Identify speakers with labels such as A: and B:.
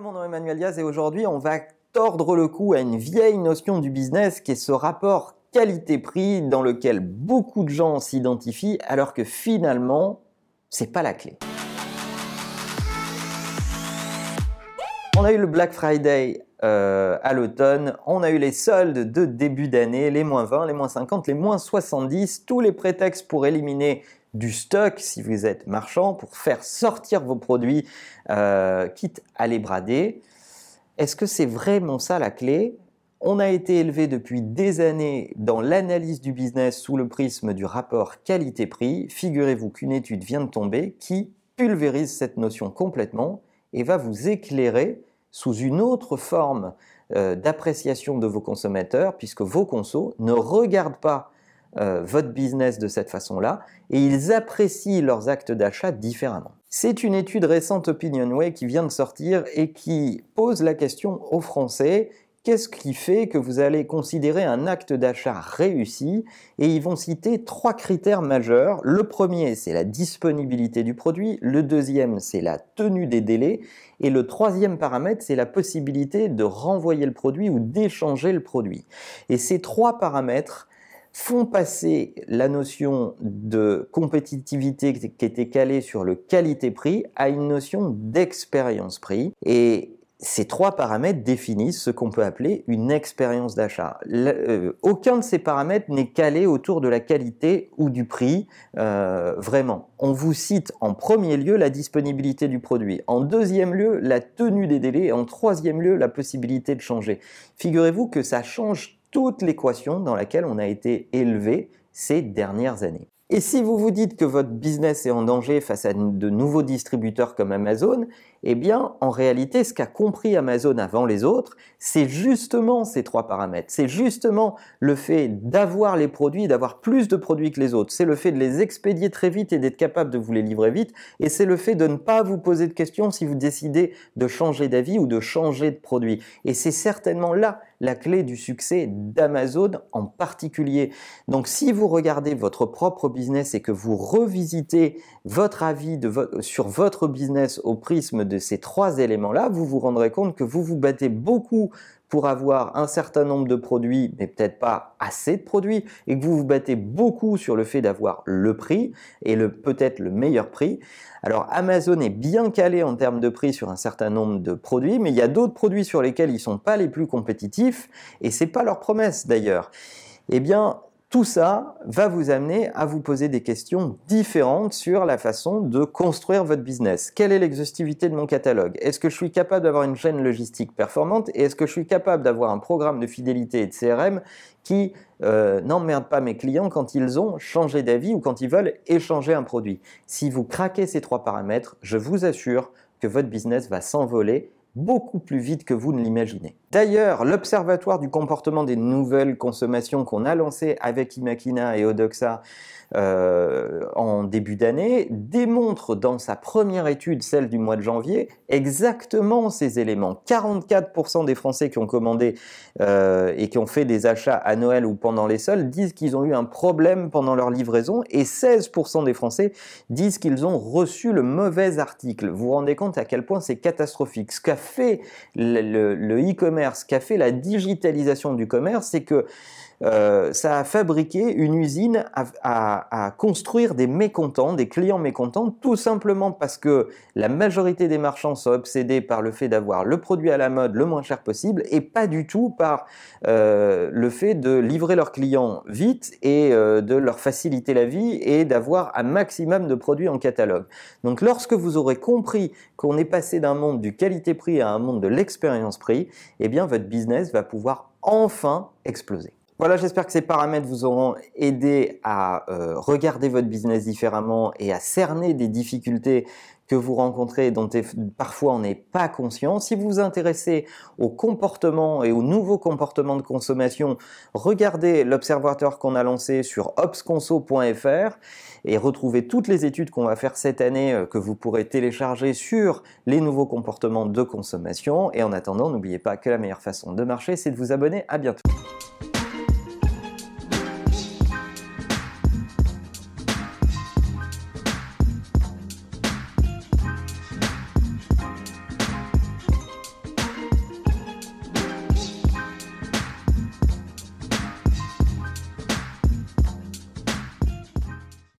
A: mon nom est Emmanuel Diaz et aujourd'hui on va tordre le cou à une vieille notion du business qui est ce rapport qualité-prix dans lequel beaucoup de gens s'identifient alors que finalement c'est pas la clé. On a eu le Black Friday euh, à l'automne, on a eu les soldes de début d'année, les moins 20, les moins 50, les moins 70, tous les prétextes pour éliminer du stock si vous êtes marchand, pour faire sortir vos produits, euh, quitte à les brader. Est-ce que c'est vraiment ça la clé? On a été élevé depuis des années dans l'analyse du business sous le prisme du rapport qualité-prix. Figurez-vous qu'une étude vient de tomber qui pulvérise cette notion complètement et va vous éclairer sous une autre forme euh, d'appréciation de vos consommateurs, puisque vos consos ne regardent pas euh, votre business de cette façon-là et ils apprécient leurs actes d'achat différemment. C'est une étude récente OpinionWay qui vient de sortir et qui pose la question aux Français Qu'est-ce qui fait que vous allez considérer un acte d'achat réussi? Et ils vont citer trois critères majeurs. Le premier, c'est la disponibilité du produit. Le deuxième, c'est la tenue des délais. Et le troisième paramètre, c'est la possibilité de renvoyer le produit ou d'échanger le produit. Et ces trois paramètres font passer la notion de compétitivité qui était calée sur le qualité-prix à une notion d'expérience-prix. Ces trois paramètres définissent ce qu'on peut appeler une expérience d'achat. Euh, aucun de ces paramètres n'est calé autour de la qualité ou du prix, euh, vraiment. On vous cite en premier lieu la disponibilité du produit, en deuxième lieu la tenue des délais, et en troisième lieu la possibilité de changer. Figurez-vous que ça change toute l'équation dans laquelle on a été élevé ces dernières années. Et si vous vous dites que votre business est en danger face à de nouveaux distributeurs comme Amazon, eh bien, en réalité, ce qu'a compris Amazon avant les autres, c'est justement ces trois paramètres. C'est justement le fait d'avoir les produits, d'avoir plus de produits que les autres. C'est le fait de les expédier très vite et d'être capable de vous les livrer vite. Et c'est le fait de ne pas vous poser de questions si vous décidez de changer d'avis ou de changer de produit. Et c'est certainement là la clé du succès d'Amazon en particulier. Donc si vous regardez votre propre business et que vous revisitez votre avis sur votre business au prisme de ces trois éléments-là, vous vous rendrez compte que vous vous battez beaucoup pour avoir un certain nombre de produits, mais peut-être pas assez de produits, et que vous vous battez beaucoup sur le fait d'avoir le prix et le peut-être le meilleur prix. Alors Amazon est bien calé en termes de prix sur un certain nombre de produits, mais il y a d'autres produits sur lesquels ils sont pas les plus compétitifs, et c'est pas leur promesse d'ailleurs. Eh bien, tout ça va vous amener à vous poser des questions différentes sur la façon de construire votre business. Quelle est l'exhaustivité de mon catalogue? Est-ce que je suis capable d'avoir une chaîne logistique performante? Et est-ce que je suis capable d'avoir un programme de fidélité et de CRM qui euh, n'emmerde pas mes clients quand ils ont changé d'avis ou quand ils veulent échanger un produit? Si vous craquez ces trois paramètres, je vous assure que votre business va s'envoler beaucoup plus vite que vous ne l'imaginez. D'ailleurs, l'Observatoire du comportement des nouvelles consommations qu'on a lancé avec Imakina et Odoxa euh, en début d'année démontre dans sa première étude, celle du mois de janvier, exactement ces éléments. 44% des Français qui ont commandé euh, et qui ont fait des achats à Noël ou pendant les soldes disent qu'ils ont eu un problème pendant leur livraison et 16% des Français disent qu'ils ont reçu le mauvais article. Vous vous rendez compte à quel point c'est catastrophique. Ce qu'a fait le e-commerce, ce qu'a fait la digitalisation du commerce, c'est que euh, ça a fabriqué une usine à, construire des mécontents, des clients mécontents, tout simplement parce que la majorité des marchands sont obsédés par le fait d'avoir le produit à la mode le moins cher possible et pas du tout par euh, le fait de livrer leurs clients vite et euh, de leur faciliter la vie et d'avoir un maximum de produits en catalogue. Donc lorsque vous aurez compris qu'on est passé d'un monde du qualité-prix à un monde de l'expérience-prix, eh bien votre business va pouvoir enfin exploser. Voilà, j'espère que ces paramètres vous auront aidé à euh, regarder votre business différemment et à cerner des difficultés que vous rencontrez dont parfois on n'est pas conscient. Si vous vous intéressez au comportement et aux nouveaux comportements de consommation, regardez l'observatoire qu'on a lancé sur opsconso.fr et retrouvez toutes les études qu'on va faire cette année euh, que vous pourrez télécharger sur les nouveaux comportements de consommation. Et en attendant, n'oubliez pas que la meilleure façon de marcher, c'est de vous abonner. À bientôt.